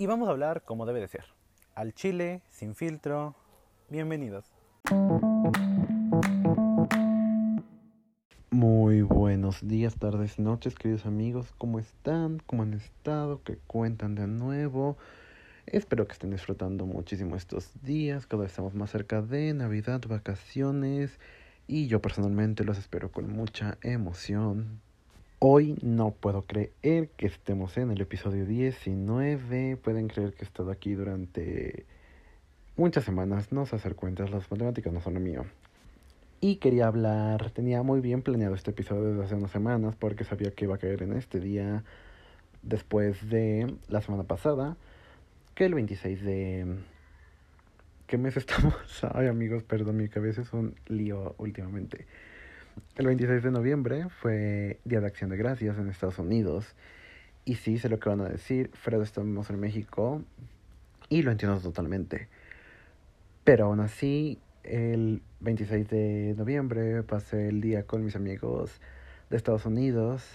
y vamos a hablar como debe de ser. Al chile, sin filtro. Bienvenidos. Muy buenos días, tardes, noches, queridos amigos. ¿Cómo están? ¿Cómo han estado? ¿Qué cuentan de nuevo? Espero que estén disfrutando muchísimo estos días. Cada vez estamos más cerca de Navidad, vacaciones. Y yo personalmente los espero con mucha emoción. Hoy no puedo creer que estemos en el episodio 19. Pueden creer que he estado aquí durante muchas semanas. No sé hacer cuentas, las matemáticas no son lo mío. Y quería hablar, tenía muy bien planeado este episodio desde hace unas semanas porque sabía que iba a caer en este día después de la semana pasada, que el 26 de... ¿Qué mes estamos? Ay amigos, perdón, mi cabeza es un lío últimamente. El 26 de noviembre fue Día de Acción de Gracias en Estados Unidos. Y sí, sé lo que van a decir, Fred estamos en México y lo entiendo totalmente. Pero aún así, el 26 de noviembre pasé el día con mis amigos de Estados Unidos.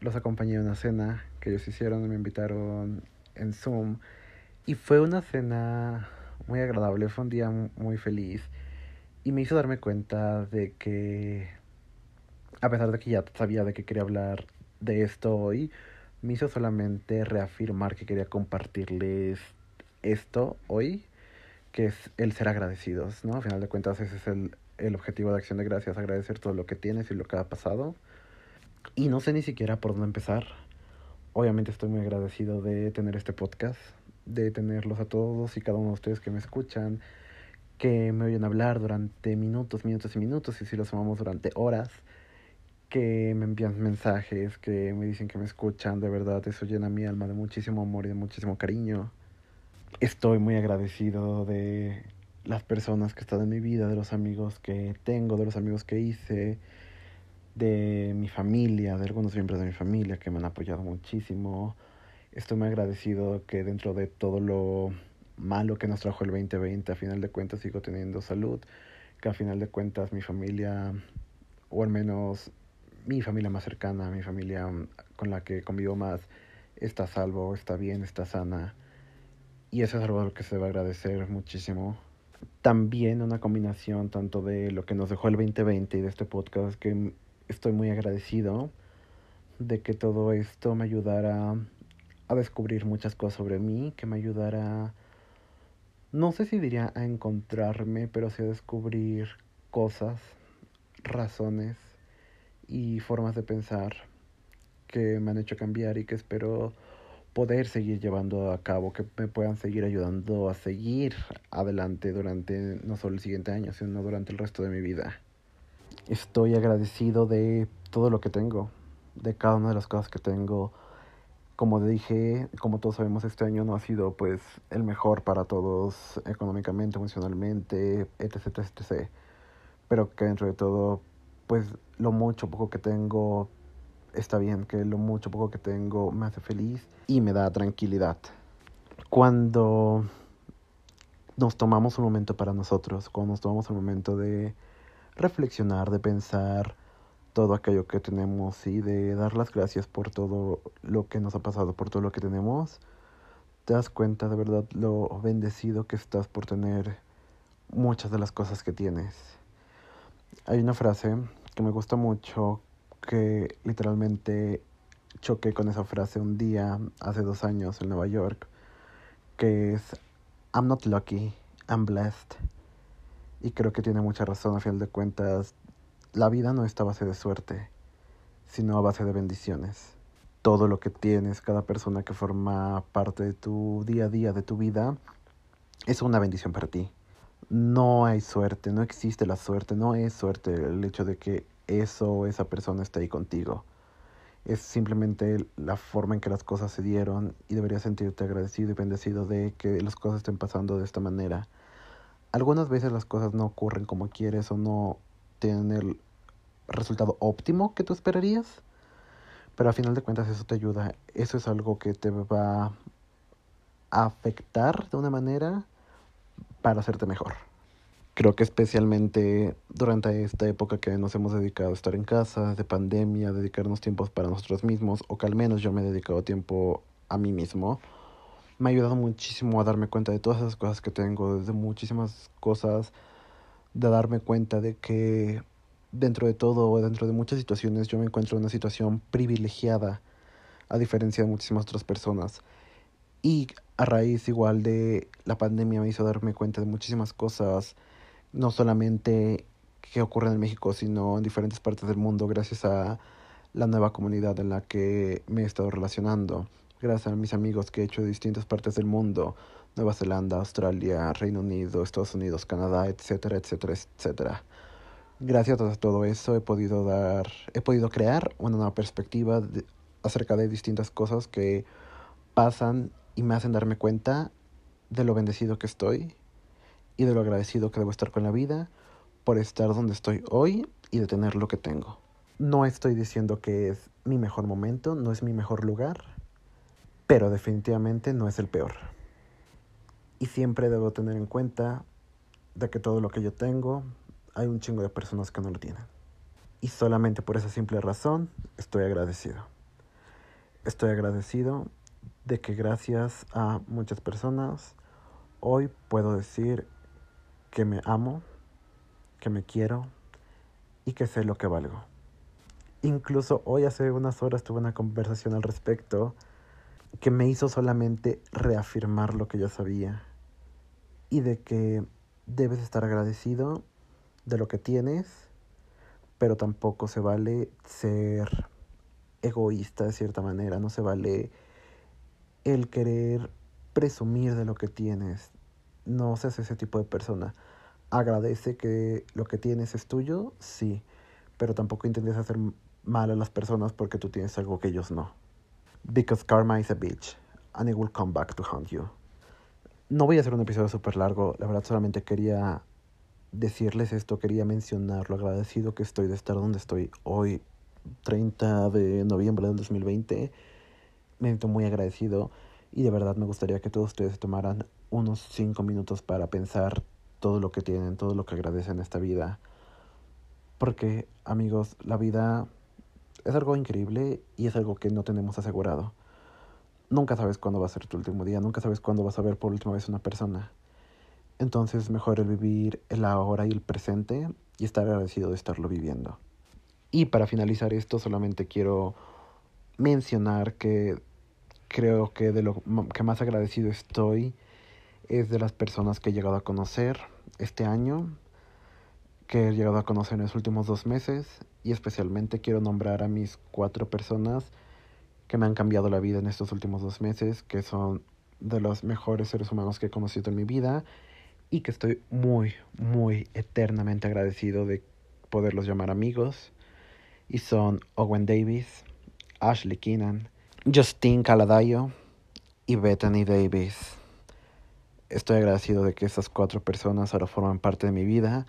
Los acompañé a una cena que ellos hicieron me invitaron en Zoom. Y fue una cena muy agradable, fue un día muy feliz. Y me hizo darme cuenta de que, a pesar de que ya sabía de que quería hablar de esto hoy, me hizo solamente reafirmar que quería compartirles esto hoy que es el ser agradecidos, ¿no? A final de cuentas ese es el, el objetivo de Acción de Gracias, agradecer todo lo que tienes y lo que ha pasado. Y no sé ni siquiera por dónde empezar. Obviamente estoy muy agradecido de tener este podcast, de tenerlos a todos y cada uno de ustedes que me escuchan, que me oyen hablar durante minutos, minutos y minutos, y si los amamos durante horas, que me envían mensajes, que me dicen que me escuchan, de verdad, eso llena mi alma de muchísimo amor y de muchísimo cariño estoy muy agradecido de las personas que están en mi vida, de los amigos que tengo, de los amigos que hice, de mi familia, de algunos miembros de mi familia que me han apoyado muchísimo. Estoy muy agradecido que dentro de todo lo malo que nos trajo el 2020, a final de cuentas sigo teniendo salud, que a final de cuentas mi familia, o al menos mi familia más cercana, mi familia con la que convivo más, está salvo, está bien, está sana y eso es algo que se va a agradecer muchísimo. También una combinación tanto de lo que nos dejó el 2020 y de este podcast que estoy muy agradecido de que todo esto me ayudara a descubrir muchas cosas sobre mí, que me ayudara, no sé si diría a encontrarme, pero sí a descubrir cosas, razones y formas de pensar que me han hecho cambiar y que espero poder seguir llevando a cabo, que me puedan seguir ayudando a seguir adelante durante no solo el siguiente año, sino durante el resto de mi vida. Estoy agradecido de todo lo que tengo, de cada una de las cosas que tengo. Como dije, como todos sabemos, este año no ha sido pues el mejor para todos económicamente, emocionalmente, etc, etc, etc. Pero que dentro de todo, pues lo mucho poco que tengo está bien, que lo mucho poco que tengo me hace feliz y me da tranquilidad. Cuando nos tomamos un momento para nosotros, cuando nos tomamos un momento de reflexionar, de pensar todo aquello que tenemos y de dar las gracias por todo lo que nos ha pasado, por todo lo que tenemos, te das cuenta de verdad lo bendecido que estás por tener muchas de las cosas que tienes. Hay una frase que me gusta mucho que literalmente choqué con esa frase un día hace dos años en Nueva York, que es I'm not lucky, I'm blessed. Y creo que tiene mucha razón, a final de cuentas, la vida no está a base de suerte, sino a base de bendiciones. Todo lo que tienes, cada persona que forma parte de tu día a día, de tu vida, es una bendición para ti. No hay suerte, no existe la suerte, no es suerte el hecho de que eso o esa persona está ahí contigo. Es simplemente la forma en que las cosas se dieron y deberías sentirte agradecido y bendecido de que las cosas estén pasando de esta manera. Algunas veces las cosas no ocurren como quieres o no tienen el resultado óptimo que tú esperarías, pero a final de cuentas eso te ayuda. Eso es algo que te va a afectar de una manera para hacerte mejor. Creo que especialmente durante esta época que nos hemos dedicado a estar en casa, de pandemia, dedicarnos tiempos para nosotros mismos, o que al menos yo me he dedicado tiempo a mí mismo, me ha ayudado muchísimo a darme cuenta de todas esas cosas que tengo, desde muchísimas cosas, de darme cuenta de que dentro de todo dentro de muchas situaciones yo me encuentro en una situación privilegiada a diferencia de muchísimas otras personas. Y a raíz igual de la pandemia me hizo darme cuenta de muchísimas cosas, no solamente que ocurren en México, sino en diferentes partes del mundo gracias a la nueva comunidad en la que me he estado relacionando, gracias a mis amigos que he hecho de distintas partes del mundo, Nueva Zelanda, Australia, Reino Unido, Estados Unidos, Canadá, etcétera, etcétera, etcétera. Gracias a todo eso he podido dar, he podido crear una nueva perspectiva acerca de distintas cosas que pasan y me hacen darme cuenta de lo bendecido que estoy y de lo agradecido que debo estar con la vida por estar donde estoy hoy y de tener lo que tengo. No estoy diciendo que es mi mejor momento, no es mi mejor lugar, pero definitivamente no es el peor. Y siempre debo tener en cuenta de que todo lo que yo tengo, hay un chingo de personas que no lo tienen. Y solamente por esa simple razón estoy agradecido. Estoy agradecido de que gracias a muchas personas hoy puedo decir que me amo, que me quiero y que sé lo que valgo. Incluso hoy hace unas horas tuve una conversación al respecto que me hizo solamente reafirmar lo que ya sabía y de que debes estar agradecido de lo que tienes, pero tampoco se vale ser egoísta de cierta manera, no se vale el querer presumir de lo que tienes. No seas ese tipo de persona. Agradece que lo que tienes es tuyo, sí, pero tampoco intentes hacer mal a las personas porque tú tienes algo que ellos no. Because karma is a bitch, and it will come back to haunt you. No voy a hacer un episodio súper largo, la verdad solamente quería decirles esto, quería mencionar lo agradecido que estoy de estar donde estoy hoy 30 de noviembre del 2020. Me siento muy agradecido y de verdad me gustaría que todos ustedes tomaran unos 5 minutos para pensar todo lo que tienen, todo lo que agradecen en esta vida. Porque, amigos, la vida es algo increíble y es algo que no tenemos asegurado. Nunca sabes cuándo va a ser tu último día, nunca sabes cuándo vas a ver por última vez una persona. Entonces, mejor el vivir el ahora y el presente y estar agradecido de estarlo viviendo. Y para finalizar esto, solamente quiero mencionar que creo que de lo que más agradecido estoy es de las personas que he llegado a conocer este año, que he llegado a conocer en los últimos dos meses y especialmente quiero nombrar a mis cuatro personas que me han cambiado la vida en estos últimos dos meses, que son de los mejores seres humanos que he conocido en mi vida y que estoy muy, muy eternamente agradecido de poderlos llamar amigos y son Owen Davis, Ashley Keenan, Justine Caladayo y Bethany Davis. Estoy agradecido de que esas cuatro personas ahora forman parte de mi vida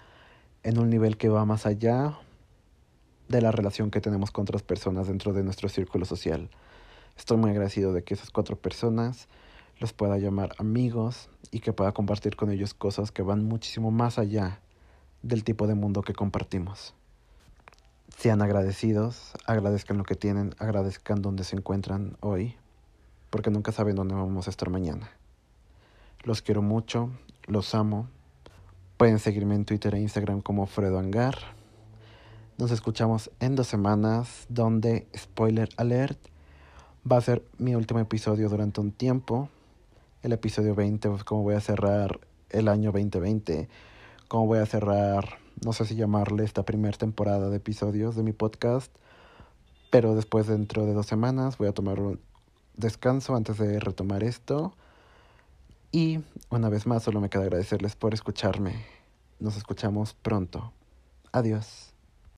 en un nivel que va más allá de la relación que tenemos con otras personas dentro de nuestro círculo social. Estoy muy agradecido de que esas cuatro personas los pueda llamar amigos y que pueda compartir con ellos cosas que van muchísimo más allá del tipo de mundo que compartimos. Sean agradecidos, agradezcan lo que tienen, agradezcan donde se encuentran hoy, porque nunca saben dónde vamos a estar mañana. Los quiero mucho, los amo. Pueden seguirme en Twitter e Instagram como Fredo Angar. Nos escuchamos en dos semanas, donde, spoiler alert, va a ser mi último episodio durante un tiempo. El episodio 20, pues como voy a cerrar el año 2020, como voy a cerrar no sé si llamarle esta primera temporada de episodios de mi podcast, pero después dentro de dos semanas voy a tomar un descanso antes de retomar esto. Y una vez más solo me queda agradecerles por escucharme. Nos escuchamos pronto. Adiós.